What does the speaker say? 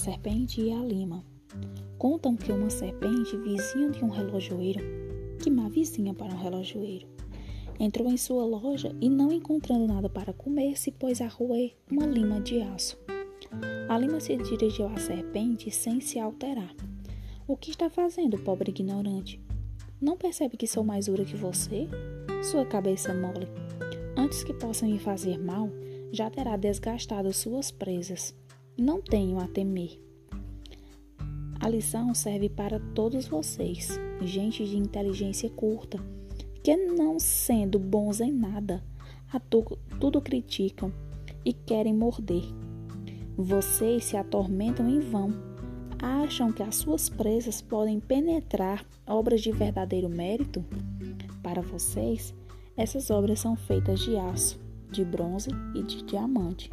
serpente e a lima. Contam que uma serpente, vizinha de um relojoeiro, que má vizinha para um relojoeiro, entrou em sua loja e, não encontrando nada para comer, se pôs a roer uma lima de aço. A lima se dirigiu à serpente sem se alterar. O que está fazendo, pobre ignorante? Não percebe que sou mais dura que você? Sua cabeça mole. Antes que possa me fazer mal, já terá desgastado suas presas. Não tenho a temer. A lição serve para todos vocês, gente de inteligência curta, que não sendo bons em nada, a tu, tudo criticam e querem morder. Vocês se atormentam em vão. Acham que as suas presas podem penetrar obras de verdadeiro mérito? Para vocês, essas obras são feitas de aço, de bronze e de diamante.